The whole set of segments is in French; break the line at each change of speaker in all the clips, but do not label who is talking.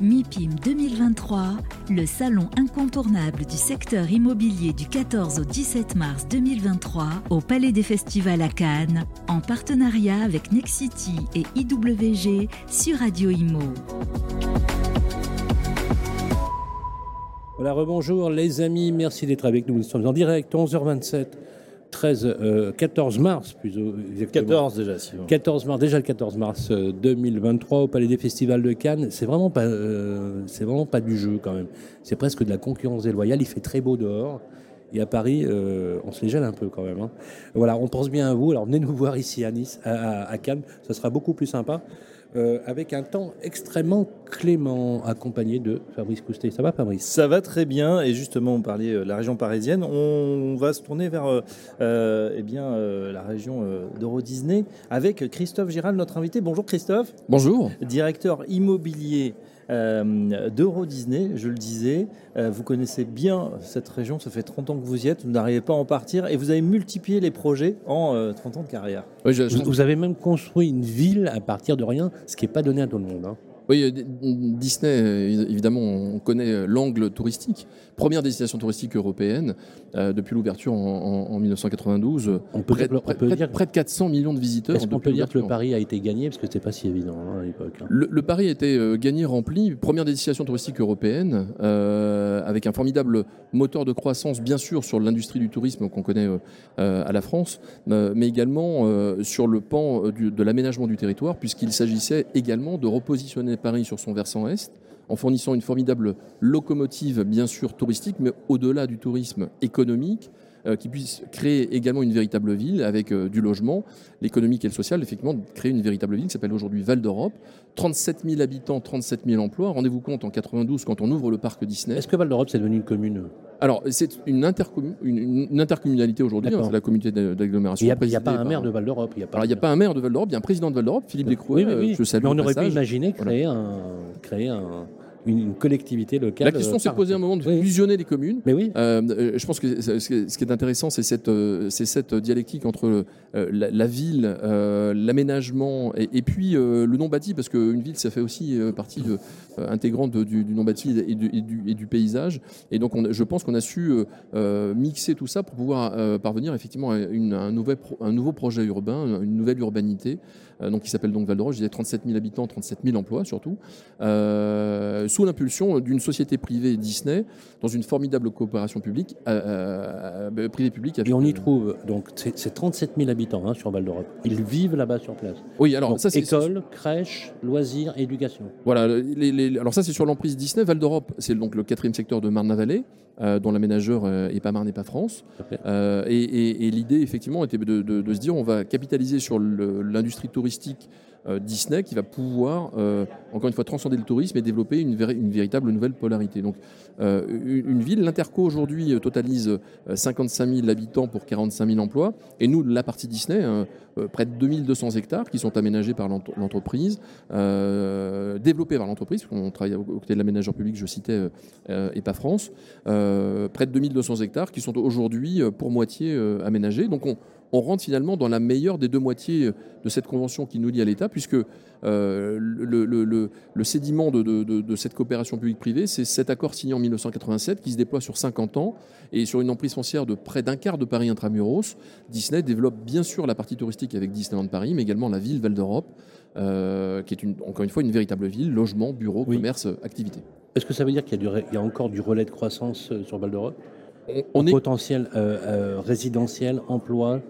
MIPIM 2023, le salon incontournable du secteur immobilier du 14 au 17 mars 2023 au Palais des Festivals à Cannes, en partenariat avec Nexity et IWG sur Radio Imo.
Voilà, rebonjour les amis, merci d'être avec nous. Nous sommes en direct, 11h27. 13, 14 euh, mars, plus exactement.
14 déjà, si
14 mars, déjà le 14 mars 2023 euh, au Palais des Festivals de Cannes. C'est vraiment pas, euh, c'est vraiment pas du jeu quand même. C'est presque de la concurrence déloyale. Il fait très beau dehors. Et à Paris, on se les gèle un peu quand même. Hein. Voilà, on pense bien à vous. Alors venez nous voir ici à Nice, à, à Cannes. Ça sera beaucoup plus sympa. Euh, avec un temps extrêmement clément, accompagné de Fabrice Coustet. Ça va, Fabrice?
Ça va très bien. Et justement, on parlait de la région parisienne. On va se tourner vers euh, euh eh bien, euh, la région d'Euro Disney avec Christophe Giral, notre invité. Bonjour Christophe.
Bonjour.
Directeur immobilier euh, d'Euro Disney, je le disais. Euh, vous connaissez bien cette région, ça fait 30 ans que vous y êtes, vous n'arrivez pas à en partir et vous avez multiplié les projets en 30 euh, ans de carrière.
vous, avez même construit une ville à partir de rien, ce qui n'est pas donné à tout le monde. Hein.
Oui, euh, Disney, euh, évidemment, on connaît euh, l'angle touristique. Première destination touristique européenne depuis l'ouverture en, 1992. On peut près, dire, près, de 400 millions de visiteurs.
Est-ce qu'on peut dire que le pari a été gagné? Parce que c'était pas si évident hein, à l'époque. Hein.
Le, pari a été gagné, rempli. Première destination touristique européenne, avec un formidable moteur de croissance, bien sûr, sur l'industrie du tourisme qu'on connaît à la France, mais également sur le pan de l'aménagement du territoire, puisqu'il s'agissait également de repositionner Paris sur son versant est, en fournissant une formidable locomotive, bien sûr touristique, mais au-delà du tourisme économique, euh, qui puisse créer également une véritable ville avec euh, du logement, l'économique et le social, effectivement, créer une véritable ville qui s'appelle aujourd'hui Val d'Europe. 37 000 habitants, 37 000 emplois. Rendez-vous compte en 92 quand on ouvre le parc Disney.
Est-ce que Val d'Europe c'est devenu une commune?
Alors c'est une, une, intercommunalité aujourd'hui, hein, c'est la communauté d'agglomération.
Il n'y a, pas un maire de Val d'Europe.
Il n'y a pas un maire de Val d'Europe, il y a un président de Val d'Europe, Philippe Descrouet. Oui,
oui, je salue Mais on aurait pu imaginer créer un, créer un une, collectivité locale.
La question s'est posée à un moment de fusionner les communes.
Mais oui.
Euh, je pense que ce qui est intéressant, c'est cette, euh, cette dialectique entre euh, la, ville, l'aménagement et, puis le non bâti, parce qu'une ville, ça fait aussi partie de, intégrante du, non bâti et du, et du, paysage. Et donc, on, je pense qu'on a su mixer tout ça pour pouvoir parvenir effectivement à, une, un, nouvel, un nouveau projet urbain, une nouvelle urbanité, donc qui s'appelle donc Val d'Oro. Je disais 37 000 habitants, 37 000 emplois surtout sous l'impulsion d'une société privée Disney, dans une formidable coopération publique, euh, euh, euh privée-publique.
Et on y trouve, donc c'est 37 000 habitants hein, sur Val d'Europe. Ils vivent là-bas sur place.
Oui, alors ça
c'est. École, crèche, loisirs, éducation.
Voilà, alors ça c'est sur l'emprise Disney. Val d'Europe, c'est donc le quatrième secteur de Marne-la-Vallée. Euh, dont l'aménageur n'est pas Marne et pas France. et, l'idée, effectivement, était de, de, se dire on va capitaliser sur l'industrie touristique euh, Disney qui va pouvoir, euh, encore une fois, transcender le tourisme et développer une, véritable nouvelle polarité. Donc, euh, une, ville, l'Interco aujourd'hui totalise 55 000 habitants pour 45 000 emplois. Et nous, la partie Disney, près de 2200 hectares qui sont aménagés par l'entreprise, développés par l'entreprise, on travaille aux côtés de l'aménageur public, je citais, et pas France, près de 2200 hectares qui sont aujourd'hui pour moitié aménagés. Donc, on, on rentre finalement dans la meilleure des deux moitiés de cette convention qui nous lie à l'État, puisque euh, le, sédiment de, cette coopération publique-privée, c'est cet accord signé en 1987 qui se déploie sur 50 ans et sur une emprise foncière de près d'un quart de Paris intramuros. Disney développe bien sûr la partie touristique avec Disneyland Paris, mais également la ville Val d'Europe, euh, qui est une, encore une fois une véritable ville, logement, bureaux, commerce, activité.
Est-ce que ça veut dire qu'il y, a encore du relais de croissance euh, sur Val d'Europe on, est... Potentiel résidentiel, emploi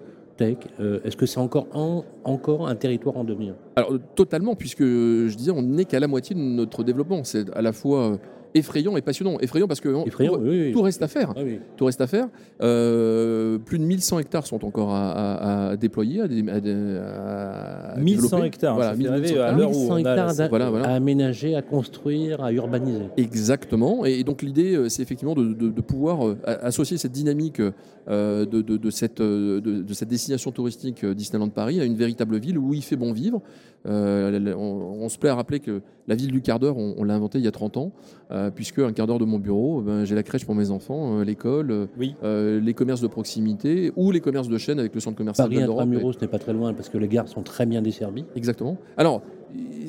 euh, est-ce que c'est encore un, encore un territoire en devenir
Alors totalement, puisque je disais, on n'est qu'à la moitié de notre développement. C'est à la fois effrayant et passionnant. Effrayant parce que tout, reste à faire. Ah tout reste à faire. Euh, plus de 1100 hectares sont encore à, déployer, à,
à 1100 hectares, voilà, 1100 à l'heure où
hectares à aménager, à construire, à urbaniser.
Exactement. Et, donc l'idée, euh, c'est effectivement de, pouvoir euh, associer cette dynamique de, cette, de, cette destination touristique Disneyland Paris à une véritable ville où il fait bon vivre. On, se plaît à rappeler que la ville du quart d'heure, on, l'a inventée il y a 30 ans. Euh, puisque un quart d'heure de mon bureau, ben, j'ai la crèche pour mes enfants, euh, l'école, euh, les commerces de proximité ou les commerces de chaîne avec le centre commercial
Paris Intramuros, ce n'est pas très loin parce que les gares sont très bien desservies.
Exactement. Alors,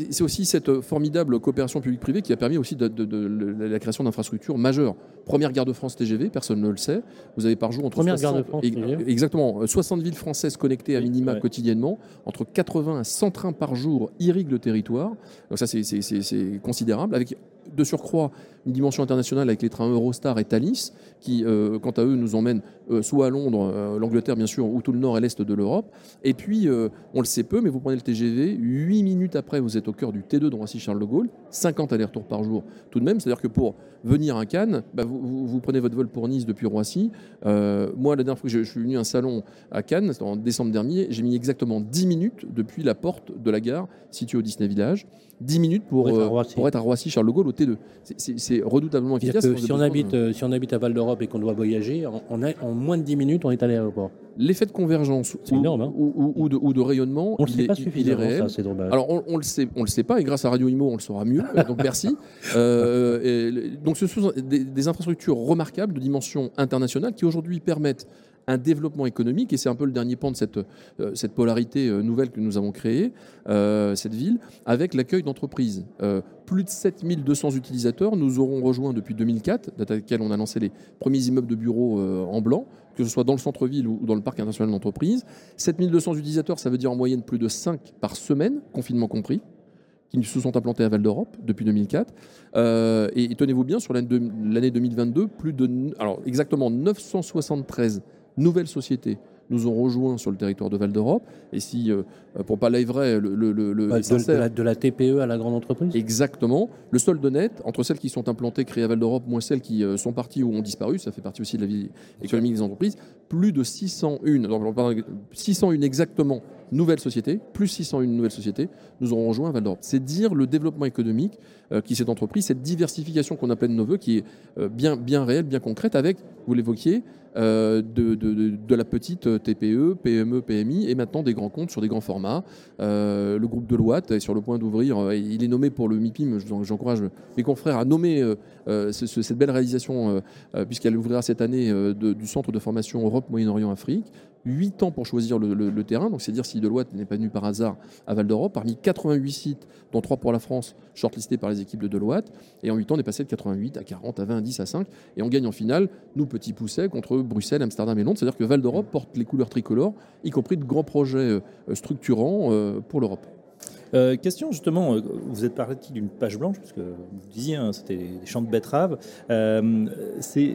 c'est aussi cette formidable coopération publique-privée qui a permis aussi de, la création d'infrastructures majeures. Première gare de France TGV, personne ne le sait. Vous avez par jour entre
Première gare de France,
exactement 60 villes françaises connectées à minima quotidiennement, entre 80 à 100 trains par jour irriguent le territoire. Donc ça c'est considérable avec de surcroît une dimension internationale avec les trains Eurostar et Thalys, qui, euh, quant à eux, nous emmènent euh, soit à Londres, euh, l'Angleterre bien sûr, ou tout le nord et l'est de l'Europe. Et puis, on le sait peu, mais vous prenez le TGV, 8 minutes après, vous êtes au cœur du T2 de Roissy-Charles de Gaulle, 50 allers-retours par jour tout de même. C'est-à-dire que pour venir à Cannes, bah, vous, prenez votre vol pour Nice depuis Roissy. moi, la dernière fois que je, suis venu à un salon à Cannes, en décembre dernier, j'ai mis exactement 10 minutes depuis la porte de la gare située au Disney Village. 10 minutes pour, pour être à Roissy-Charles de Gaulle au T2. C'est redoutablement efficace.
si, on habite, euh, si on habite à Val d'Europe et qu'on doit voyager, on en moins de 10 minutes, on est à l'aéroport.
L'effet de convergence ou, énorme, hein. ou, de, ou, de, rayonnement,
on il, est, pas il est réel. Ça,
Alors on, on, le sait, on le sait pas, et grâce à Radio Imo, on le saura mieux. donc merci. Euh, donc ce sont des, des infrastructures remarquables de dimension internationale qui aujourd'hui permettent un développement économique, et c'est un peu le dernier pan de cette, euh, cette polarité euh, nouvelle que nous avons créée, euh, cette ville, avec l'accueil d'entreprises. plus de 7200 utilisateurs nous auront rejoints depuis 2004, date à laquelle on a lancé les premiers immeubles de bureaux en blanc, que ce soit dans le centre-ville ou dans le parc international d'entreprise. 7200 utilisateurs, ça veut dire en moyenne plus de 5 par semaine, confinement compris qui se sont implantés à Val d'Europe depuis 2004. et, tenez-vous bien, sur l'année 2022, plus de, alors exactement 973 nouvelles sociétés nous ont rejoints sur le territoire de Val d'Europe. Et si, euh, pour pas vrai, le, le, le
bah, de, la, TPE à la grande entreprise
Exactement. Le solde net, entre celles qui sont implantées, créées à Val d'Europe, moins celles qui euh, sont parties ou ont disparu, ça fait partie aussi de la vie économique des entreprises, plus de 601, 601 exactement nouvelles sociétés, plus 601 nouvelles sociétés, nous aurons rejoint à Val d'Europe. C'est dire le développement économique euh, qui s'est entrepris, cette diversification qu'on appelle de nos voeux, qui est bien, bien réelle, bien concrète, avec, vous l'évoquiez, euh, de, la petite TPE, PME, PMI et maintenant des grands comptes sur des grands formats. Euh, le groupe de Deloitte est sur le point d'ouvrir, euh, il est nommé pour le MIPIM, j'encourage mes confrères à nommer cette belle réalisation puisqu'elle ouvrira cette année du centre de formation Europe, Moyen-Orient, Afrique. 8 ans pour choisir le, terrain, donc c'est dire si Deloitte n'est pas venu par hasard à Val d'Europe, parmi 88 sites, dont 3 pour la France, shortlistés par les équipes de Deloitte, et en 8 ans on est passé de 88 à 40, à 20, à 10, à 5, et on gagne en finale, nous petits poussets, contre Bruxelles, Amsterdam et Londres, c'est-à-dire que Val d'Europe porte les couleurs tricolores, y compris de grands projets euh, structurants euh, pour l'Europe.
Euh, question justement, euh, vous êtes parlé d'une page blanche, parce que vous disiez, hein, c'était des champs de betteraves. Euh,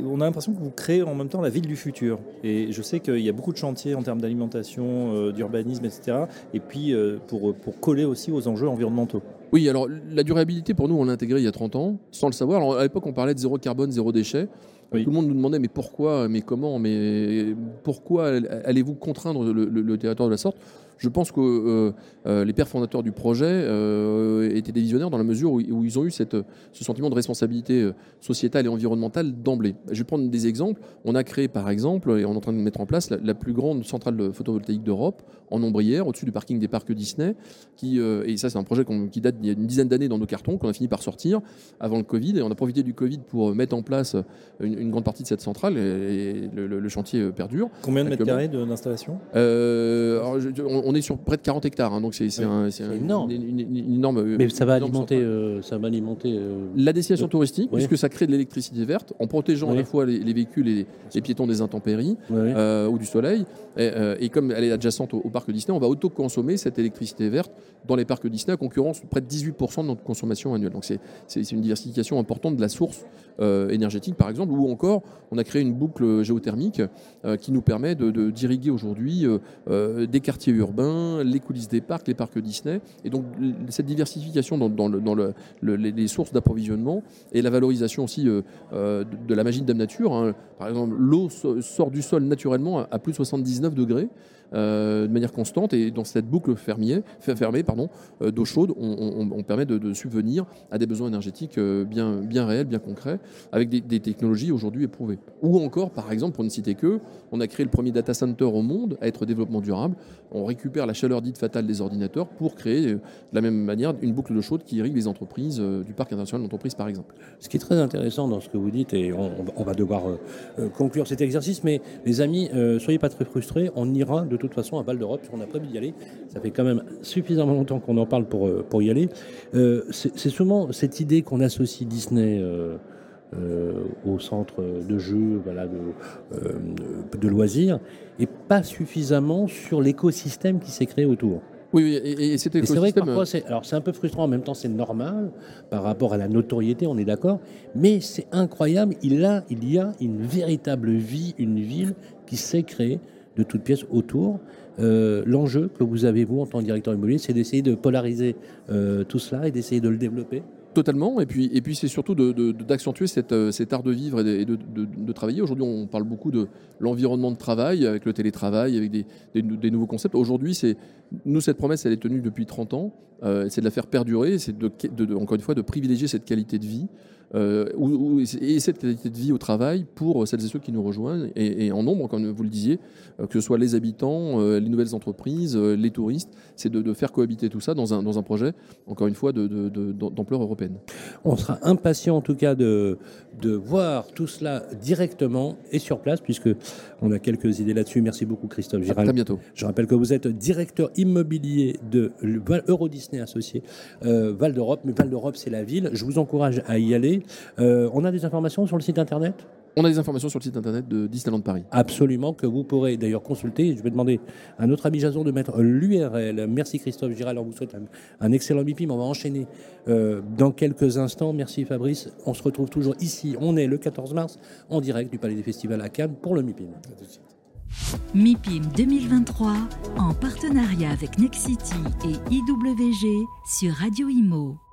on a l'impression que vous créez en même temps la ville du futur. Et je sais qu'il y a beaucoup de chantiers en termes d'alimentation, d'urbanisme, etc. Et puis pour, pour coller aussi aux enjeux environnementaux.
Oui, alors la durabilité, pour nous, on l'a intégrée il y a 30 ans, sans le savoir. Alors, à l'époque, on parlait de zéro carbone, zéro déchet. Tout le monde nous demandait mais pourquoi, mais comment, mais pourquoi allez-vous contraindre le territoire de la sorte? Je pense que euh, euh, les pères fondateurs du projet euh, étaient des visionnaires dans la mesure où, ils ont eu cette, ce sentiment de responsabilité sociétale et environnementale d'emblée. Je vais prendre des exemples. On a créé par exemple, et on est en train de mettre en place, la, plus grande centrale photovoltaïque d'Europe en ombrière, au-dessus du parking des parcs Disney. Qui, et ça, c'est un projet qui date d'il y a une dizaine d'années dans nos cartons, qu'on a fini par sortir avant le Covid. Et on a profité du Covid pour mettre en place une, grande partie de cette centrale et, le, chantier perdure.
Combien de mètres carrés d'installation?
On est sur près de 40 hectares, hein, donc c'est
énorme.
Une, énorme.
Mais ça va alimenter, euh, ça va alimenter euh,
la destination touristique, puisque ça crée de l'électricité verte en protégeant à la fois les, véhicules et les piétons des intempéries euh, ou du soleil. Et, comme elle est adjacente au, parc Disney, on va auto-consommer cette électricité verte dans les parcs Disney à concurrence près de 18% de notre consommation annuelle. Donc c'est une diversification importante de la source énergétique, par exemple, ou encore on a créé une boucle géothermique qui nous permet d'irriguer de, aujourd'hui des quartiers urbains les coulisses des parcs, les parcs Disney. Et donc cette diversification dans, les sources d'approvisionnement et la valorisation aussi euh, euh, de, la magie de Dame Nature. Hein. Par exemple, l'eau sort du sol naturellement à plus de 79 degrés. Euh, de manière constante et dans cette boucle fermée, fermée pardon, euh, d'eau chaude, on, permet de, subvenir à des besoins énergétiques euh, bien, bien réels, bien concrets, avec des, technologies aujourd'hui éprouvées. Ou encore, par exemple, pour ne citer que, on a créé le premier data center au monde à être développement durable. On récupère la chaleur dite fatale des ordinateurs pour créer de la même manière une boucle d'eau chaude qui irrigue les entreprises du parc international d'entreprises, par exemple.
Ce qui est très intéressant dans ce que vous dites, et on, va devoir conclure cet exercice, mais les amis, soyez pas très frustrés, on ira de toute façon, à Val d'Europe, on a prévu d'y aller. Ça fait quand même suffisamment longtemps qu'on en parle pour, pour y aller. c'est souvent cette idée qu'on associe Disney. au centre de jeux, voilà, de, de loisirs, et pas suffisamment sur l'écosystème qui s'est créé autour.
Oui, et, c'était.
C'est vrai que parfois, c'est, alors c'est un peu frustrant, en même temps c'est normal par rapport à la notoriété, on est d'accord, mais c'est incroyable, il, a, il y a une véritable vie, une ville qui s'est créée de toutes pièces autour. Euh, l'enjeu que vous avez, vous, en tant que directeur immobilier, c'est d'essayer de polariser euh, tout cela et d'essayer de le développer
Totalement, et puis, et puis c'est surtout d'accentuer euh, cet art de vivre et de, travailler. Aujourd'hui, on parle beaucoup de l'environnement de travail, avec le télétravail, avec des, nouveaux concepts. Aujourd'hui, c'est nous, cette promesse, elle est tenue depuis 30 ans, c'est de la faire perdurer, c'est de, encore une fois de privilégier cette qualité de vie. Euh, et cette qualité de vie au travail pour celles et ceux qui nous rejoignent, et, en nombre, comme vous le disiez, euh, que ce soit les habitants, euh, les nouvelles entreprises, les touristes, c'est de, faire cohabiter tout ça dans un, dans un projet, encore une fois, d'ampleur européenne.
On sera impatient en tout cas de, de voir tout cela directement et sur place, puisque on a quelques idées là-dessus. Merci beaucoup Christophe Giral.
À bientôt.
Je rappelle que vous êtes directeur immobilier de Euro Disney Associé Val d'Europe, mais Val d'Europe c'est la ville. Je vous encourage à y aller. Euh, on a des informations sur le site internet?
On a des informations sur le site internet de Disneyland Paris.
Absolument, que vous pourrez d'ailleurs consulter. Je vais demander à notre ami Jason de mettre l'URL. Merci Christophe Giral, on vous souhaite un, excellent MIPIM. On va enchaîner euh, dans quelques instants. Merci Fabrice. On se retrouve toujours ici. On est le 14 mars en direct du Palais des Festivals à Cannes pour le MIPIM.
MIPIM 2023 en partenariat avec Nexity et IWG sur Radio Imo.